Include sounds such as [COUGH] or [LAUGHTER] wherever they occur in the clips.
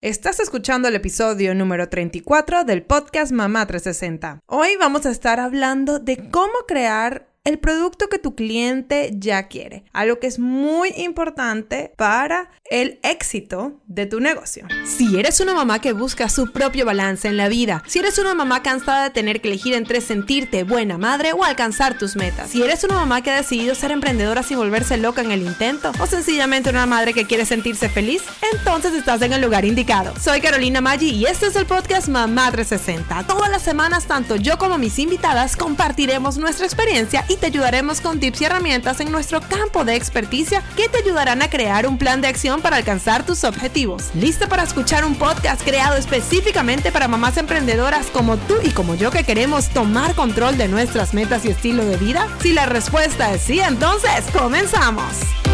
Estás escuchando el episodio número 34 del podcast Mamá 360. Hoy vamos a estar hablando de cómo crear el producto que tu cliente ya quiere, algo que es muy importante para el éxito de tu negocio. Si eres una mamá que busca su propio balance en la vida, si eres una mamá cansada de tener que elegir entre sentirte buena madre o alcanzar tus metas, si eres una mamá que ha decidido ser emprendedora sin volverse loca en el intento, o sencillamente una madre que quiere sentirse feliz, entonces estás en el lugar indicado. Soy Carolina Maggi y este es el podcast Mamá 360. Todas las semanas, tanto yo como mis invitadas compartiremos nuestra experiencia y te ayudaremos con tips y herramientas en nuestro campo de experticia que te ayudarán a crear un plan de acción para alcanzar tus objetivos. ¿Lista para escuchar un podcast creado específicamente para mamás emprendedoras como tú y como yo que queremos tomar control de nuestras metas y estilo de vida? Si la respuesta es sí, entonces comenzamos.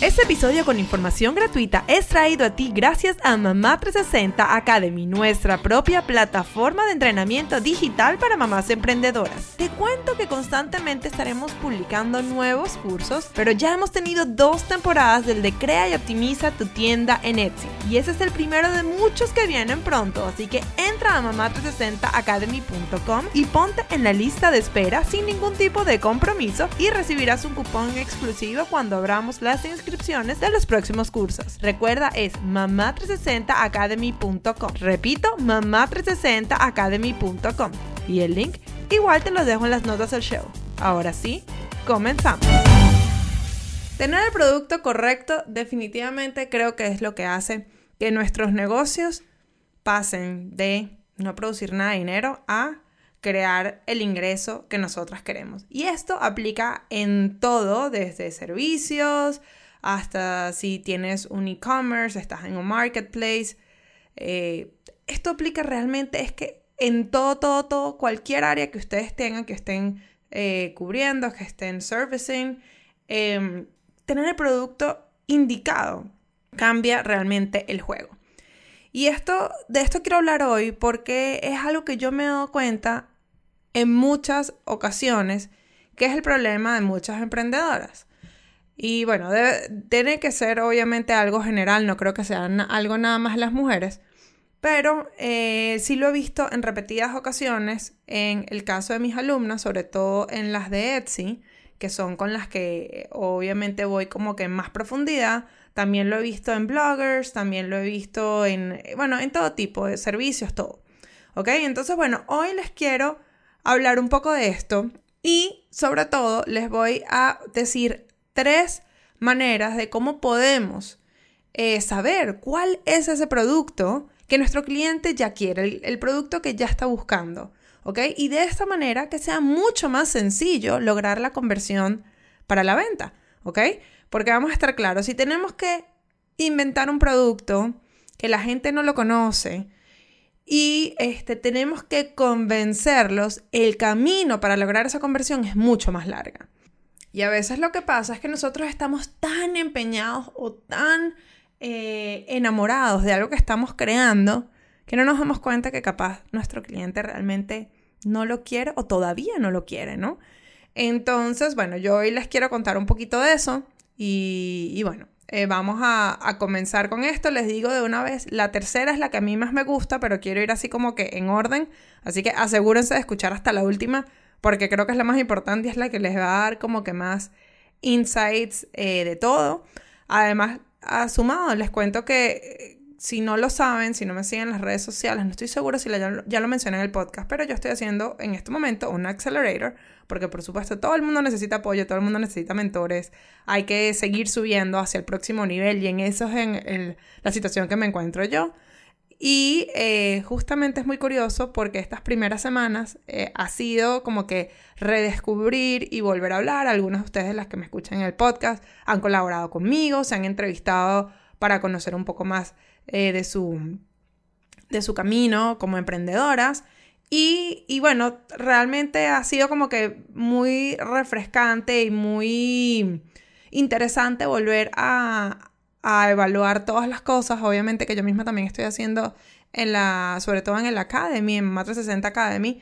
Este episodio con información gratuita es traído a ti gracias a Mamá 360 Academy, nuestra propia plataforma de entrenamiento digital para mamás emprendedoras. Te cuento que constantemente estaremos publicando nuevos cursos, pero ya hemos tenido dos temporadas del de Crea y Optimiza tu tienda en Etsy. Y ese es el primero de muchos que vienen pronto, así que entra a mamá360academy.com y ponte en la lista de espera sin ningún tipo de compromiso y recibirás un cupón exclusivo cuando abramos las inscripciones de los próximos cursos. Recuerda, es mamá360academy.com. Repito, mamá360academy.com. Y el link igual te lo dejo en las notas del show. Ahora sí, comenzamos. Tener el producto correcto definitivamente creo que es lo que hace que nuestros negocios pasen de no producir nada de dinero a crear el ingreso que nosotras queremos. Y esto aplica en todo, desde servicios, hasta si tienes un e-commerce, estás en un marketplace. Eh, esto aplica realmente, es que en todo, todo, todo, cualquier área que ustedes tengan, que estén eh, cubriendo, que estén servicing, em, tener el producto indicado cambia realmente el juego. Y esto, de esto quiero hablar hoy porque es algo que yo me he dado cuenta en muchas ocasiones, que es el problema de muchas emprendedoras. Y bueno, tiene que ser obviamente algo general, no creo que sea algo nada más las mujeres, pero eh, sí lo he visto en repetidas ocasiones en el caso de mis alumnas, sobre todo en las de Etsy, que son con las que obviamente voy como que en más profundidad. También lo he visto en bloggers, también lo he visto en, bueno, en todo tipo de servicios, todo. ¿Ok? Entonces, bueno, hoy les quiero hablar un poco de esto y sobre todo les voy a decir tres maneras de cómo podemos eh, saber cuál es ese producto que nuestro cliente ya quiere, el, producto que ya está buscando. ¿Ok? Y de esta manera que sea mucho más sencillo lograr la conversión para la venta. ¿Ok? Porque vamos a estar claros, si tenemos que inventar un producto que la gente no lo conoce y este, tenemos que convencerlos, el camino para lograr esa conversión es mucho más larga. Y a veces lo que pasa es que nosotros estamos tan empeñados o tan eh, enamorados de algo que estamos creando que no nos damos cuenta que capaz nuestro cliente realmente no lo quiere o todavía no lo quiere, ¿no? Entonces, bueno, yo hoy les quiero contar un poquito de eso y, bueno, eh, vamos a, a, comenzar con esto. Les digo de una vez, la tercera es la que a mí más me gusta, pero quiero ir así como que en orden. Así que asegúrense de escuchar hasta la última porque creo que es la más importante y es la que les va a dar como que más insights eh, de todo. Además, sumado, les cuento que eh, si no lo saben, si no me siguen en las redes sociales, no estoy seguro si ya, ya, lo mencioné en el podcast, pero yo estoy haciendo en este momento un accelerator, porque por supuesto todo el mundo necesita apoyo, todo el mundo necesita mentores, hay que seguir subiendo hacia el próximo nivel y en eso es en la situación que me encuentro yo. Y eh, justamente es muy curioso porque estas primeras semanas eh, ha sido como que redescubrir y volver a hablar. Algunos de ustedes, las que me escuchan en el podcast, han colaborado conmigo, se han entrevistado para conocer un poco más eh, de, su, de su camino como emprendedoras. Y, y, bueno, realmente ha sido como que muy refrescante y muy interesante volver a, a evaluar todas las cosas, obviamente que yo misma también estoy haciendo en la, sobre todo en el Academy, en Matra 60 Academy,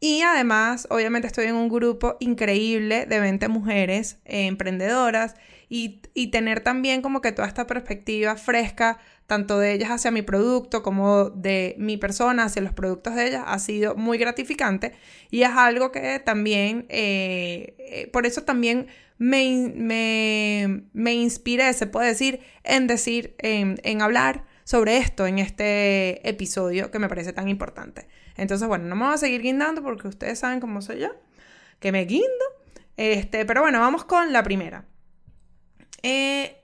Y además, obviamente estoy en un grupo increíble de 20 mujeres eh, emprendedoras y, tener también como que toda esta perspectiva fresca, tanto de ellas hacia mi producto como de mi persona hacia los productos de ellas, ha sido muy gratificante y es algo que también, eh, eh, por eso también me, me, me, inspiré, se puede decir, en decir, en, en hablar sobre esto en este episodio que me parece tan importante. Entonces, bueno, no me voy a seguir guindando porque ustedes saben cómo soy yo, que me guindo. Este, pero bueno, vamos con la primera. Eh,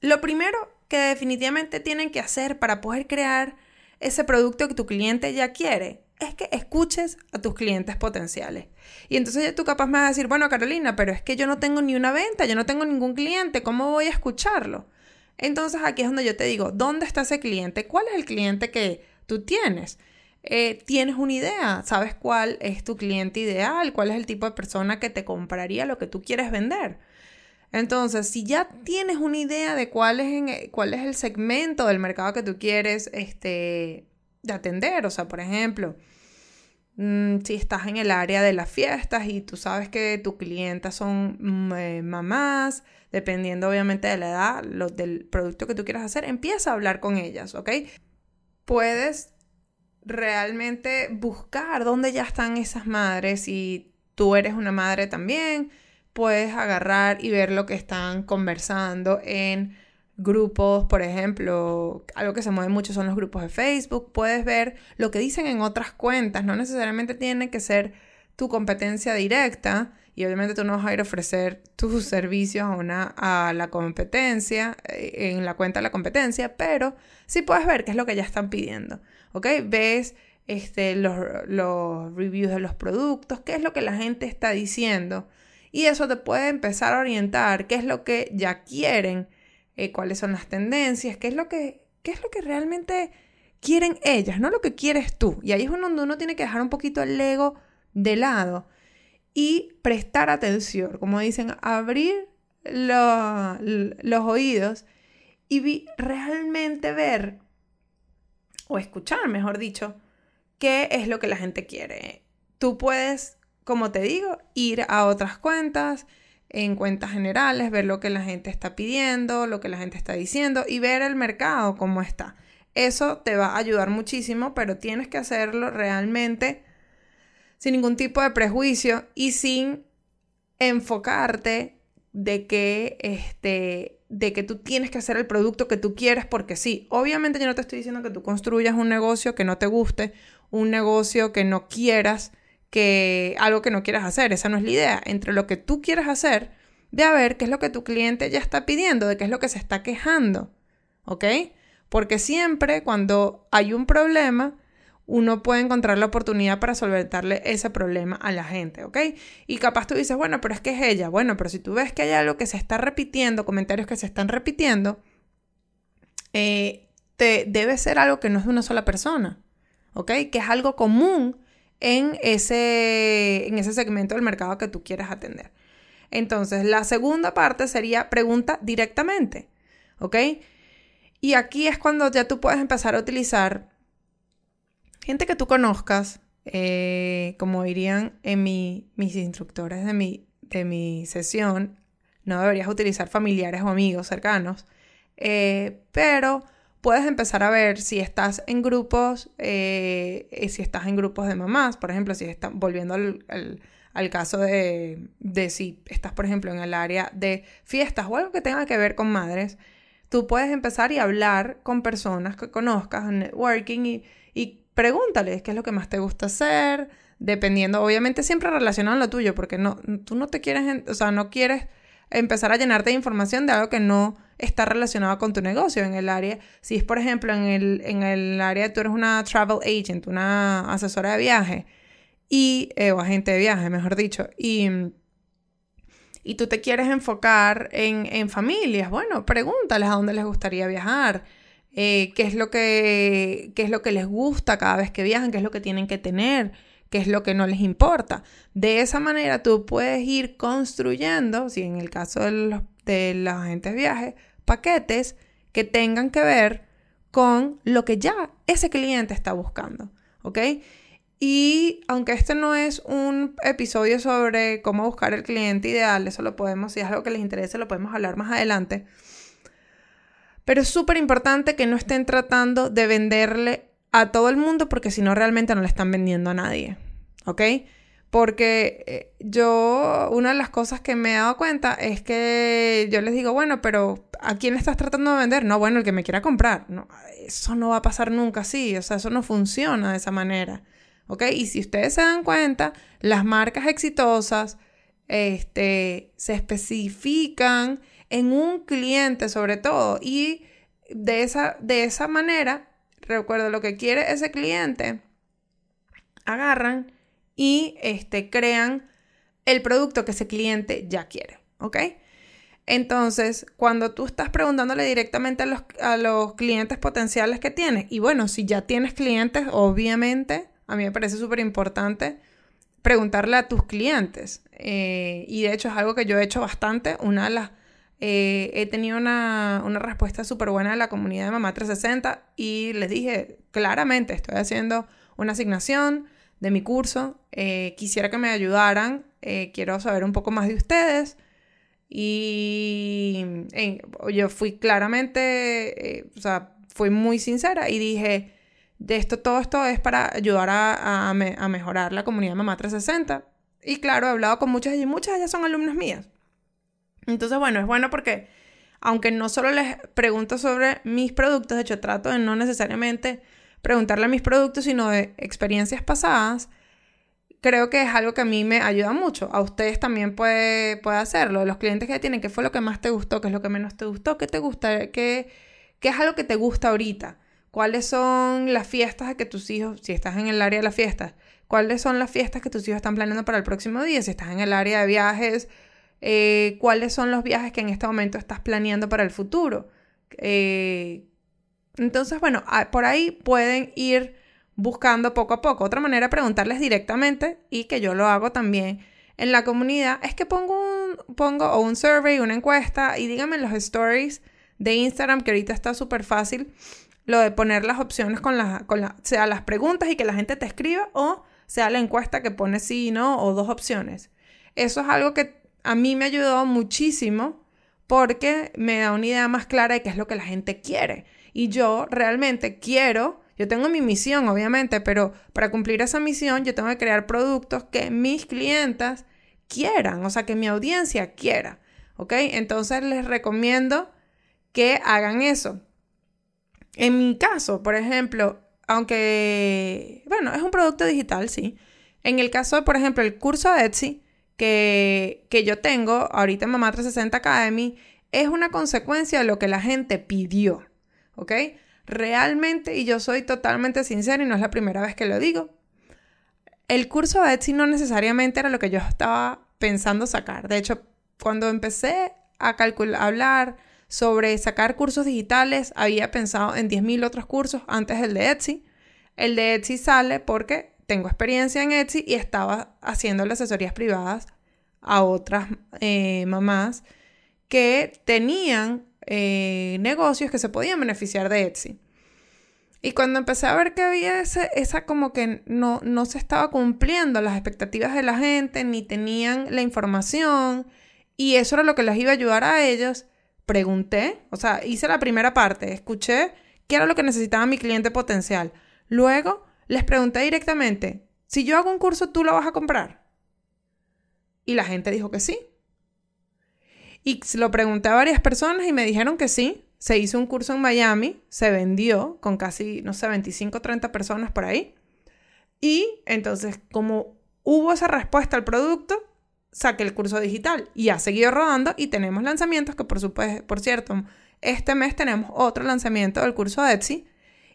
lo primero que definitivamente tienen que hacer para poder crear ese producto que tu cliente ya quiere es que escuches a tus clientes potenciales. Y entonces ya tú capaz me vas a decir, bueno, Carolina, pero es que yo no tengo ni una venta, yo no tengo ningún cliente, ¿cómo voy a escucharlo? Entonces aquí es donde yo te digo, ¿dónde está ese cliente? ¿Cuál es el cliente que tú tienes? Eh, tienes una idea, sabes cuál es tu cliente ideal, cuál es el tipo de persona que te compraría lo que tú quieres vender. Entonces, si ya tienes una idea de cuál es, cuál es el segmento del mercado que tú quieres este, de atender, o sea, por ejemplo, mm, si estás en el área de las fiestas y tú sabes que tu clienta son mm, eh, mamás, dependiendo obviamente de la edad, del producto que tú quieras hacer, empieza a hablar con ellas, ¿ok? Puedes realmente buscar dónde ya están esas madres. Si tú eres una madre también, puedes agarrar y ver lo que están conversando en grupos, por ejemplo, algo que se mueve mucho son los grupos de Facebook, puedes ver lo que dicen en otras cuentas, no necesariamente tiene que ser tu competencia directa y obviamente tú no vas a ir a ofrecer tus [LAUGHS] servicios a, una, a la competencia, eh, en la cuenta de la competencia, pero sí puedes ver qué es lo que ya están pidiendo. ¿ok? Ves este, los, reviews de los productos, qué es lo que la gente está diciendo. Y eso te puede empezar a orientar qué es lo que ya quieren, eh, cuáles son las tendencias, qué es lo que, qué es lo que realmente quieren ellas, no lo que quieres tú. Y ahí es donde uno tiene que dejar un poquito el ego de lado y prestar atención, como dicen, abrir los oídos y realmente ver o escuchar, mejor dicho, qué es lo que la gente quiere. Tú puedes, como te digo, ir a otras cuentas, en cuentas generales, ver lo que la gente está pidiendo, lo que la gente está diciendo y ver el mercado cómo está. Eso te va a ayudar muchísimo, pero tienes que hacerlo realmente sin ningún tipo de prejuicio y sin enfocarte de que este de que tú tienes que hacer el producto que tú quieres porque sí. Obviamente yo no te estoy diciendo que tú construyas un negocio que no te guste, un negocio que no quieras, que algo que no quieras hacer. Esa no es la idea. Entre lo que tú quieres hacer, de a ver qué es lo que tu cliente ya está pidiendo, de qué es lo que se está quejando. ¿Ok? Porque siempre cuando hay un problema, uno puede encontrar la oportunidad para solventarle ese problema a la gente, ¿ok? Y capaz tú dices, bueno, pero es que es ella. Bueno, pero si tú ves que hay algo que se está repitiendo, comentarios que se están repitiendo, eh, te, debe ser algo que no es de una sola persona, ¿ok? Que es algo común en ese, en ese segmento del mercado que tú quieres atender. Entonces, la segunda parte sería pregunta directamente, ¿ok? Y aquí es cuando ya tú puedes empezar a utilizar gente que tú conozcas, eh, como dirían en mi, mis instructores de mi, de mi sesión, no deberías utilizar familiares o amigos cercanos, eh, pero puedes empezar a ver si estás en grupos, eh, si estás en grupos de mamás, por ejemplo, si estás volviendo al, caso de, de, si estás, por ejemplo, en el área de fiestas o algo que tenga que ver con madres, tú puedes empezar y hablar con personas que conozcas, networking y, y pregúntales qué es lo que más te gusta hacer, dependiendo, obviamente siempre relacionado a lo tuyo, porque no, tú no te quieres, o sea, no quieres empezar a llenarte de información de algo que no está relacionado con tu negocio en el área. Si es, por ejemplo, en el, en el área, tú eres una travel agent, una asesora de viaje, y, eh, o agente de viaje, mejor dicho, y, y tú te quieres enfocar en, en familias, bueno, pregúntales a dónde les gustaría viajar, eh, qué, es lo que, qué es lo que les gusta cada vez que viajan, qué es lo que tienen que tener, qué es lo que no les importa. De esa manera tú puedes ir construyendo, si en el caso de los, de agentes de viaje, paquetes que tengan que ver con lo que ya ese cliente está buscando. ¿Ok? Y aunque este no es un episodio sobre cómo buscar el cliente ideal, eso lo podemos, si es algo que les interese, lo podemos hablar más adelante. Pero es súper importante que no estén tratando de venderle a todo el mundo porque si no realmente no le están vendiendo a nadie. ¿Ok? Porque eh, yo, una de las cosas que me he dado cuenta es que yo les digo, bueno, pero ¿a quién estás tratando de vender? No, bueno, el que me quiera comprar. No, eso no va a pasar nunca así, o sea, eso no funciona de esa manera. ¿Ok? Y si ustedes se dan cuenta, las marcas exitosas este, se especifican en un cliente sobre todo y de esa, de esa manera, recuerdo lo que quiere ese cliente, agarran y este, crean el producto que ese cliente ya quiere, ¿ok? Entonces, cuando tú estás preguntándole directamente a los, a los clientes potenciales que tienes, y bueno, si ya tienes clientes, obviamente, a mí me parece súper importante preguntarle a tus clientes. Eh, y de hecho es algo que yo he hecho bastante. Una de las... Eh, he tenido una, una respuesta súper buena de la comunidad de Mamá 360 y les dije claramente, estoy haciendo una asignación de mi curso. Eh, quisiera que me ayudaran. Eh, quiero saber un poco más de ustedes. Y yo fui claramente, eh, o sea, fui muy sincera y dije, de esto, todo esto es para ayudar a, a, mejorar la comunidad Mamá 360. Y claro, he hablado con muchas y muchas de ellas son alumnas mías. Entonces, bueno, es bueno porque, aunque no solo les pregunto sobre mis productos, de hecho, trato de no necesariamente preguntarle a mis productos, sino de experiencias pasadas, creo que es algo que a mí me ayuda mucho. A ustedes también puede, puede hacerlo. Los clientes que tienen, ¿qué fue lo que más te gustó? ¿Qué es lo que menos te gustó? ¿Qué te gusta? ¿Qué, qué es algo que te gusta ahorita? ¿Cuáles son las fiestas que tus hijos, si estás en el área de las fiestas, cuáles son las fiestas que tus hijos están planeando para el próximo día? Si estás en el área de viajes, eh, ¿cuáles son los viajes que en este momento estás planeando para el futuro? Eh, entonces, bueno, por ahí pueden ir buscando poco a poco. Otra manera de preguntarles directamente y que yo lo hago también en la comunidad es que pongo un, pongo un survey, una encuesta y díganme en los stories de Instagram que ahorita está súper fácil lo de poner las opciones con las, con la, sea las preguntas y que la gente te escriba o sea la encuesta que pone sí y no o dos opciones. Eso es algo que a mí me ayudó muchísimo porque me da una idea más clara de qué es lo que la gente quiere. Y yo realmente quiero, yo tengo mi misión, obviamente, pero para cumplir esa misión yo tengo que crear productos que mis clientas quieran, o sea, que mi audiencia quiera. ¿Ok? Entonces les recomiendo que hagan eso. En mi caso, por ejemplo, aunque, bueno, es un producto digital, sí. En el caso por ejemplo, el curso Etsy que, que yo tengo ahorita en Mamá 360 Academy, es una consecuencia de lo que la gente pidió. ¿Ok? Realmente, y yo soy totalmente sincera y no es la primera vez que lo digo, el curso de Etsy no necesariamente era lo que yo estaba pensando sacar. De hecho, cuando empecé a hablar sobre sacar cursos digitales, había pensado en 10.000 otros cursos antes del de Etsy. El de Etsy sale porque tengo experiencia en Etsy y estaba haciendo las asesorías privadas a otras eh, mamás que tenían eh, negocios que se podían beneficiar de Etsy. Y cuando empecé a ver que había ese, esa como que no, no se estaba cumpliendo las expectativas de la gente, ni tenían la información, y eso era lo que les iba a ayudar a ellos, pregunté, o sea, hice la primera parte, escuché qué era lo que necesitaba mi cliente potencial. Luego les pregunté directamente, si yo hago un curso, ¿tú lo vas a comprar? Y la gente dijo que sí. Y lo pregunté a varias personas y me dijeron que sí. Se hizo un curso en Miami, se vendió con casi, no sé, 25 o 30 personas por ahí. Y entonces, como hubo esa respuesta al producto, saqué el curso digital y ha seguido rodando y tenemos lanzamientos que por supuesto, por cierto, este mes tenemos otro lanzamiento del curso de Etsy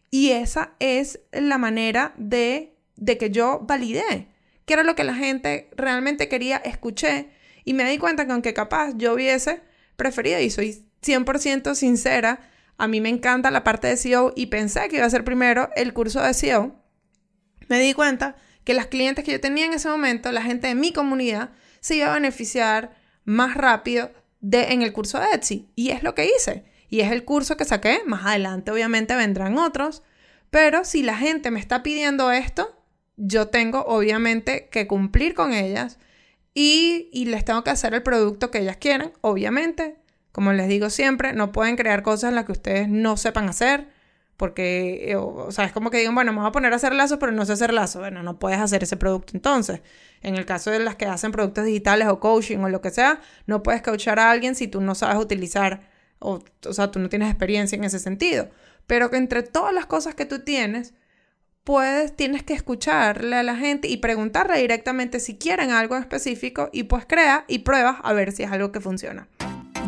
y esa es la manera de, de que yo validé que era lo que la gente realmente quería, escuché y me di cuenta que aunque capaz yo hubiese preferido, y soy 100% sincera, a mí me encanta la parte de SEO y pensé que iba a ser primero el curso de SEO, me di cuenta que las clientes que yo tenía en ese momento, la gente de mi comunidad, se iba a beneficiar más rápido de, en el curso de Etsy. Y es lo que hice. Y es el curso que saqué. Más adelante obviamente vendrán otros. Pero si la gente me está pidiendo esto, yo tengo obviamente que cumplir con ellas y, les tengo que hacer el producto que ellas quieren, obviamente. Como les digo siempre, no pueden crear cosas en las que ustedes no sepan hacer, porque, eh, o, sea, es como que digan, bueno, me voy a poner a hacer lazos, pero no sé hacer lazos. Bueno, no puedes hacer ese producto entonces. En el caso de las que hacen productos digitales o coaching o lo que sea, no puedes coachar a alguien si tú no sabes utilizar, o, o sea, tú no tienes experiencia en ese sentido. Pero que entre todas las cosas que tú tienes, puedes, tienes que escucharle a la gente y preguntarle directamente si quieren algo específico y pues crea y pruebas a ver si es algo que funciona.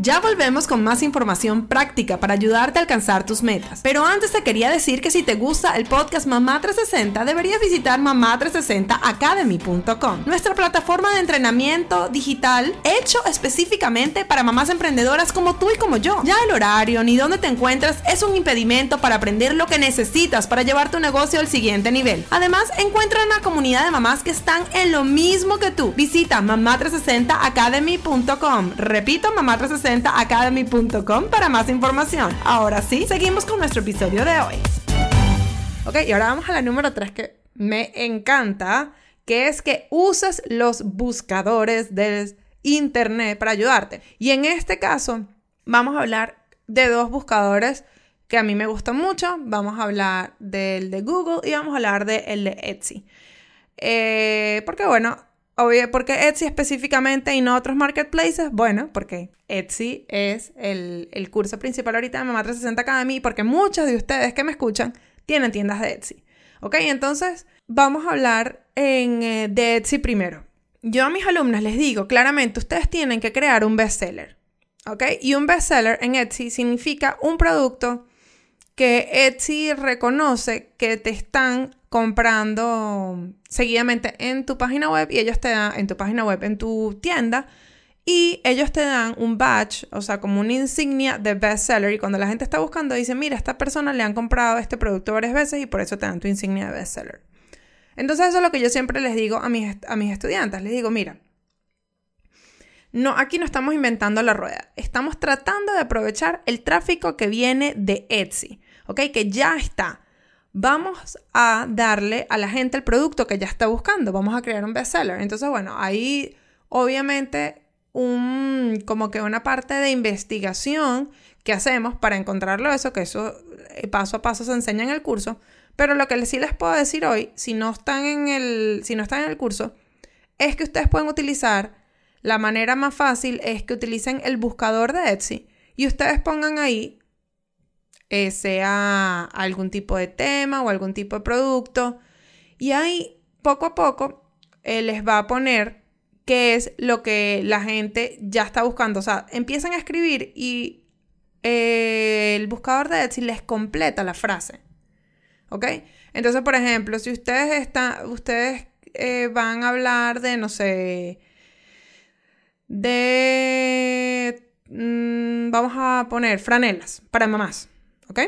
Ya volvemos con más información práctica para ayudarte a alcanzar tus metas. Pero antes te quería decir que si te gusta el podcast Mamá 360, deberías visitar mamá360academy.com, nuestra plataforma de entrenamiento digital hecho específicamente para mamás emprendedoras como tú y como yo. Ya el horario ni dónde te encuentras es un impedimento para aprender lo que necesitas para llevar tu negocio al siguiente nivel. Además, encuentra una comunidad de mamás que están en lo mismo que tú. Visita mamá360academy.com. Repito, mamá360 academy.com para más información. Ahora sí, seguimos con nuestro episodio de hoy. Ok, y ahora vamos a la número 3 que me encanta, que es que uses los buscadores del internet para ayudarte. Y en este caso, vamos a hablar de dos buscadores que a mí me gustan mucho. Vamos a hablar del de Google y vamos a hablar del de Etsy. Eh, porque bueno, Obvio, ¿por qué Etsy específicamente y no otros marketplaces? Bueno, porque Etsy es el, curso principal ahorita de Mamá 360 Academy porque muchos de ustedes que me escuchan tienen tiendas de Etsy. ¿Ok? Entonces, vamos a hablar en, eh, de Etsy primero. Yo a mis alumnos les digo claramente, ustedes tienen que crear un bestseller. ¿Ok? Y un bestseller en Etsy significa un producto que Etsy reconoce que te están comprando seguidamente en tu página web y ellos te dan, en tu página web, en tu tienda, y ellos te dan un badge, o sea, como una insignia de bestseller. Y cuando la gente está buscando, dice, mira, esta persona le han comprado este producto varias veces y por eso te dan tu insignia de bestseller. Entonces eso es lo que yo siempre les digo a mis, a mis estudiantes. Les digo, mira, no, aquí no estamos inventando la rueda. Estamos tratando de aprovechar el tráfico que viene de Etsy, ¿ok? Que ya está vamos a darle a la gente el producto que ya está buscando, vamos a crear un bestseller. Entonces, bueno, ahí obviamente un, como que una parte de investigación que hacemos para encontrarlo eso, que eso eh, paso a paso se enseña en el curso, pero lo que sí les puedo decir hoy, si no están en el, si no están en el curso, es que ustedes pueden utilizar, la manera más fácil es que utilicen el buscador de Etsy y ustedes pongan ahí eh, sea algún tipo de tema o algún tipo de producto. Y ahí, poco a poco, eh, les va a poner qué es lo que la gente ya está buscando. O sea, empiezan a escribir y eh, el buscador de Etsy les completa la frase. ¿Ok? Entonces, por ejemplo, si ustedes están, ustedes van a hablar de, no sé, de, mm, vamos a poner franelas para mamás. ¿Ok?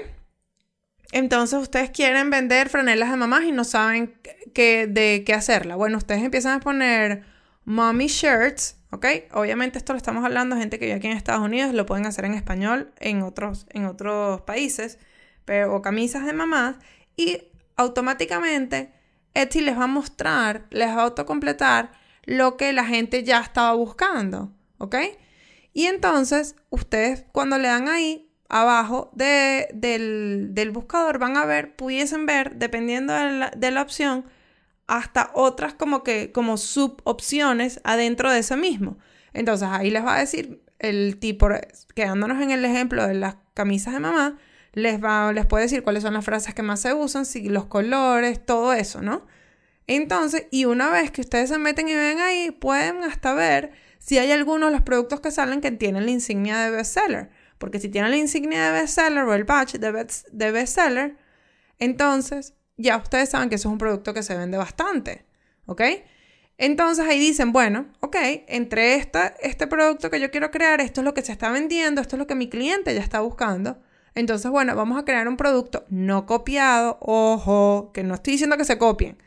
Entonces ustedes quieren vender franelas de mamás y no saben qué, de qué hacerla. Bueno, ustedes empiezan a poner mommy shirts, ¿ok? Obviamente esto lo estamos hablando gente que vive aquí en Estados Unidos, lo pueden hacer en español en otros, en otros países, pero, o camisas de mamás, y automáticamente Etsy les va a mostrar, les va a autocompletar lo que la gente ya estaba buscando, ¿ok? Y entonces ustedes cuando le dan ahí abajo del, buscador van a ver, pudiesen ver, dependiendo de la, opción, hasta otras como que, como subopciones adentro de ese mismo. Entonces ahí les va a decir el tipo, quedándonos en el ejemplo de las camisas de mamá, les, va, les puede decir cuáles son las frases que más se usan, si los colores, todo eso, ¿no? Entonces, y una vez que ustedes se meten y ven ahí, pueden hasta ver si hay algunos de los productos que salen que tienen la insignia de bestseller. Porque si tienen la insignia de bestseller o el badge de, bestseller, entonces ya ustedes saben que eso es un producto que se vende bastante. ¿Ok? Entonces ahí dicen, bueno, ok, entre esta, este producto que yo quiero crear, esto es lo que se está vendiendo, esto es lo que mi cliente ya está buscando. Entonces, bueno, vamos a crear un producto no copiado, ojo, que no estoy diciendo que se copien,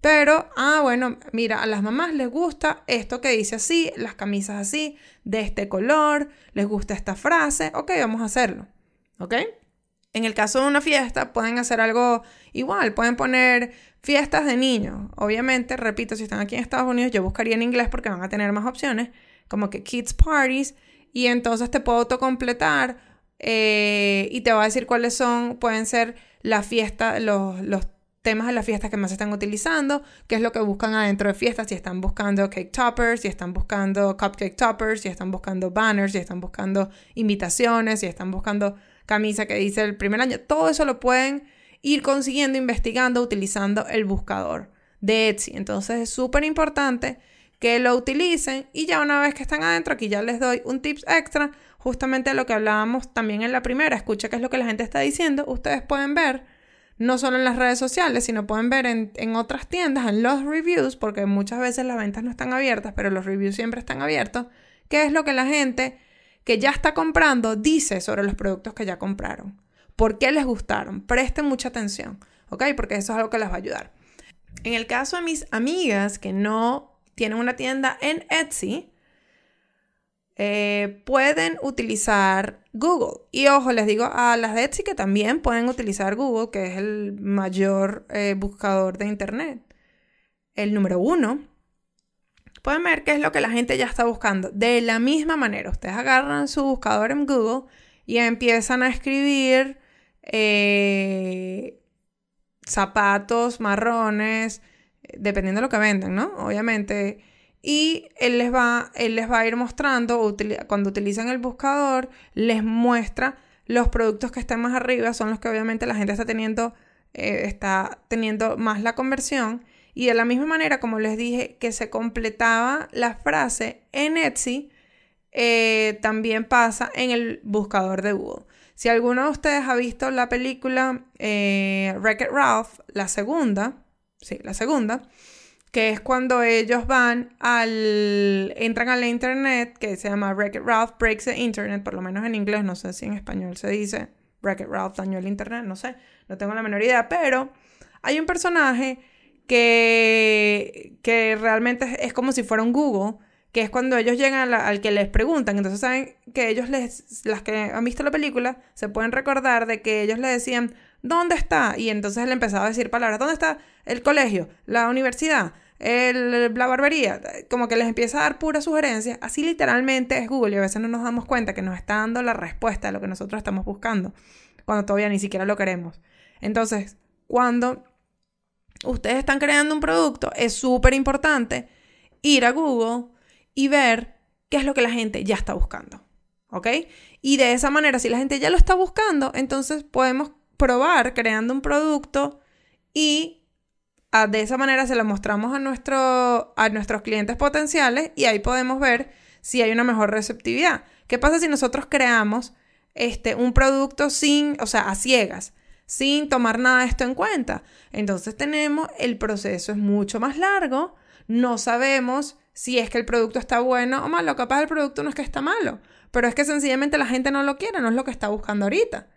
pero, ah, bueno, mira, a las mamás les gusta esto que dice así, las camisas así, de este color, les gusta esta frase, ok, vamos a hacerlo, ¿ok? En el caso de una fiesta, pueden hacer algo igual, pueden poner fiestas de niños. Obviamente, repito, si están aquí en Estados Unidos, yo buscaría en inglés porque van a tener más opciones, como que kids parties, y entonces te puedo autocompletar eh, y te va a decir cuáles son, pueden ser la fiesta, los, los temas de las fiestas que más están utilizando, qué es lo que buscan adentro de fiestas, si están buscando cake toppers, si están buscando cupcake toppers, si están buscando banners, si están buscando invitaciones, si están buscando camisa que dice el primer año, todo eso lo pueden ir consiguiendo, investigando, utilizando el buscador de Etsy. Entonces es súper importante que lo utilicen y ya una vez que están adentro, aquí ya les doy un tips extra, justamente lo que hablábamos también en la primera, escucha qué es lo que la gente está diciendo, ustedes pueden ver no solo en las redes sociales, sino pueden ver en, otras tiendas, en los reviews, porque muchas veces las ventas no están abiertas, pero los reviews siempre están abiertos, qué es lo que la gente que ya está comprando dice sobre los productos que ya compraron. ¿Por qué les gustaron? Presten mucha atención, ¿ok? Porque eso es algo que les va a ayudar. En el caso de mis amigas que no tienen una tienda en Etsy, eh, pueden utilizar Google. Y ojo, les digo a las Etsy que también pueden utilizar Google, que es el mayor eh, buscador de Internet. El número uno pueden ver qué es lo que la gente ya está buscando. De la misma manera, ustedes agarran su buscador en Google y empiezan a escribir eh, zapatos marrones, dependiendo de lo que venden, ¿no? Obviamente. Y él les va, él les va a ir mostrando, cuando utilizan el buscador, les muestra los productos que están más arriba, son los que obviamente la gente está teniendo, eh, está teniendo más la conversión. Y de la misma manera, como les dije, que se completaba la frase en Etsy, eh, también pasa en el buscador de Google. Si alguno de ustedes ha visto la película eh, Wreck-It Ralph, la segunda, sí, la segunda, que es cuando ellos van al, entran a la internet, que se llama Wreck-It Ralph Breaks the Internet, por lo menos en inglés, no sé si en español se dice Wreck-It Ralph dañó el internet, no sé, no tengo la menor idea, pero hay un personaje que, que realmente es, como si fuera un Google, que es cuando ellos llegan al que les preguntan. Entonces saben que ellos les, las que han visto la película, se pueden recordar de que ellos le decían, ¿dónde está? Y entonces él empezaba a decir palabras, ¿dónde está el colegio, la universidad, el, la barbería? Como que les empieza a dar puras sugerencias. Así literalmente es Google y a veces no nos damos cuenta que nos está dando la respuesta a lo que nosotros estamos buscando, cuando todavía ni siquiera lo queremos. Entonces, cuando ustedes están creando un producto, es súper importante ir a Google y ver qué es lo que la gente ya está buscando. ¿Ok? Y de esa manera, si la gente ya lo está buscando, entonces podemos probar creando un producto y ah, de esa manera se lo mostramos a, a nuestros clientes potenciales y ahí podemos ver si hay una mejor receptividad. ¿Qué pasa si nosotros creamos este, un producto sin, o sea, a ciegas? sin tomar nada de esto en cuenta. Entonces tenemos, el proceso es mucho más largo, no sabemos si es que el producto está bueno o malo, capaz el producto no es que está malo, pero es que sencillamente la gente no lo quiere, no es lo que está buscando ahorita.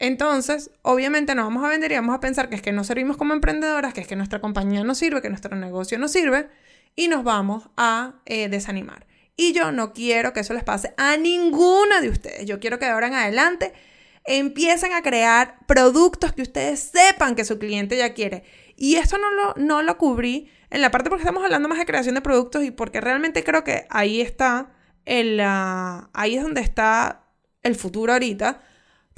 Entonces, obviamente no vamos a vender y vamos a pensar que es que no servimos como emprendedoras, que es que nuestra compañía no sirve, que nuestro negocio no sirve, y nos vamos a eh, desanimar. Y yo no quiero que eso les pase a ninguna de ustedes. Yo quiero que de ahora en adelante empiecen a crear productos que ustedes sepan que su cliente ya quiere. Y esto no lo, no lo cubrí en la parte porque estamos hablando más de creación de productos y porque realmente creo que ahí está el, ahí es donde está el futuro ahorita.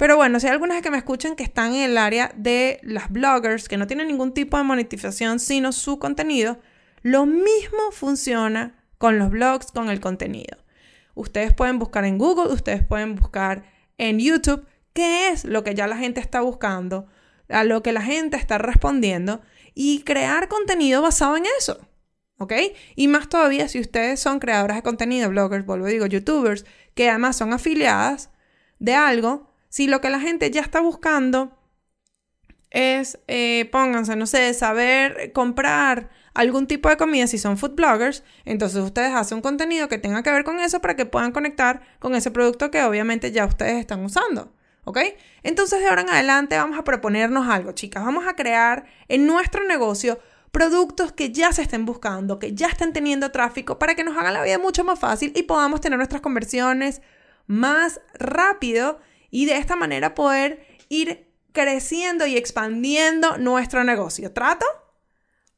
Pero bueno, si hay algunas que me escuchan que están en el área de las bloggers, que no tienen ningún tipo de monetización, sino su contenido, lo mismo funciona con los blogs, con el contenido. Ustedes pueden buscar en Google, ustedes pueden buscar en YouTube qué es lo que ya la gente está buscando, a lo que la gente está respondiendo y crear contenido basado en eso. ¿Ok? Y más todavía si ustedes son creadoras de contenido, bloggers, vuelvo digo, youtubers, que además son afiliadas de algo, si lo que la gente ya está buscando es, eh, pónganse, no sé, saber comprar algún tipo de comida, si son food bloggers, entonces ustedes hacen un contenido que tenga que ver con eso para que puedan conectar con ese producto que obviamente ya ustedes están usando. ¿Ok? Entonces de ahora en adelante vamos a proponernos algo, chicas. Vamos a crear en nuestro negocio productos que ya se estén buscando, que ya estén teniendo tráfico para que nos hagan la vida mucho más fácil y podamos tener nuestras conversiones más rápido y de esta manera poder ir creciendo y expandiendo nuestro negocio. ¿Trato?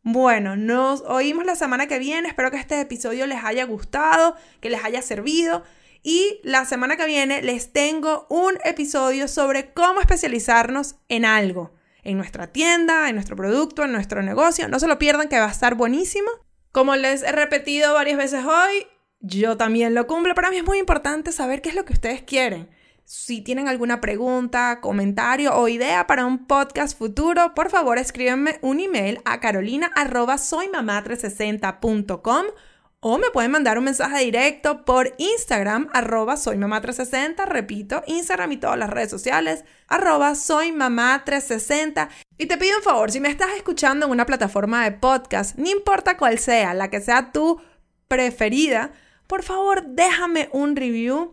Bueno, nos oímos la semana que viene. Espero que este episodio les haya gustado, que les haya servido. Y la semana que viene les tengo un episodio sobre cómo especializarnos en algo, en nuestra tienda, en nuestro producto, en nuestro negocio. No se lo pierdan que va a estar buenísimo. Como les he repetido varias veces hoy, yo también lo cumplo. Para mí es muy importante saber qué es lo que ustedes quieren. Si tienen alguna pregunta, comentario o idea para un podcast futuro, por favor escríbanme un email a carolina.soymamá360.com o me pueden mandar un mensaje directo por Instagram, arroba soymamá360, repito, Instagram y todas las redes sociales, arroba soymamá360. Y te pido un favor, si me estás escuchando en una plataforma de podcast, no importa cuál sea, la que sea tu preferida, por favor déjame un review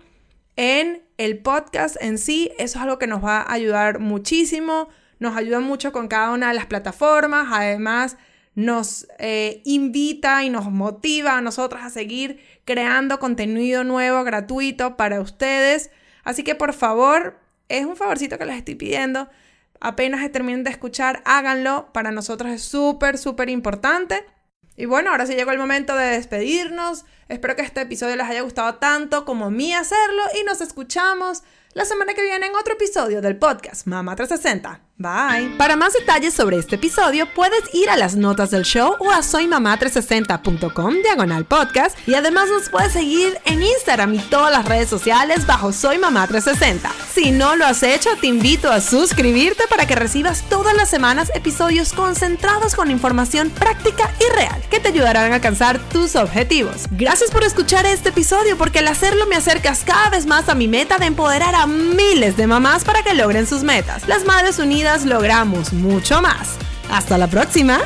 en el podcast en sí. Eso es algo que nos va a ayudar muchísimo, nos ayuda mucho con cada una de las plataformas, además nos eh, invita y nos motiva a nosotros a seguir creando contenido nuevo, gratuito para ustedes. Así que por favor, es un favorcito que les estoy pidiendo. Apenas terminen de escuchar, háganlo. Para nosotros es súper, súper importante. Y bueno, ahora sí llegó el momento de despedirnos. Espero que este episodio les haya gustado tanto como a mí hacerlo y nos escuchamos la semana que viene en otro episodio del podcast Mama 360. Bye. Para más detalles sobre este episodio, puedes ir a las notas del show o a soymamá360.com diagonal podcast y además nos puedes seguir en Instagram y todas las redes sociales bajo Soy Mamá 360. Si no lo has hecho, te invito a suscribirte para que recibas todas las semanas episodios concentrados con información práctica y real que te ayudarán a alcanzar tus objetivos. Gracias por escuchar este episodio porque al hacerlo me acercas cada vez más a mi meta de empoderar miles de mamás para que logren sus metas. Las Madres Unidas logramos mucho más. Hasta la próxima.